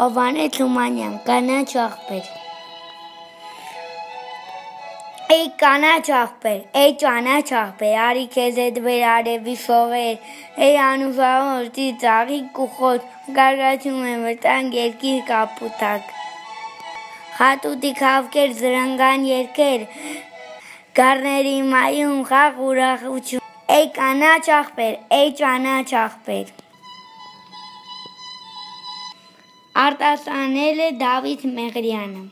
Հովանե Թումանյան, կանաչ աղբեր։ Էй կանաչ աղբեր, էй կանաչ աղբեր, արի քեզ հետ վեր արևի շողեր, էй անուշահորտի ծաղի կուխոտ, գարգացում է վտանգ երկիր կապուտակ։ Հատուտի խավկեր զրնգան երկեր, գարների մայում խաղ ուրախություն։ Էй կանաչ աղբեր, էй կանաչ աղբեր։ Արտասանել է Դավիթ Մեղրյանը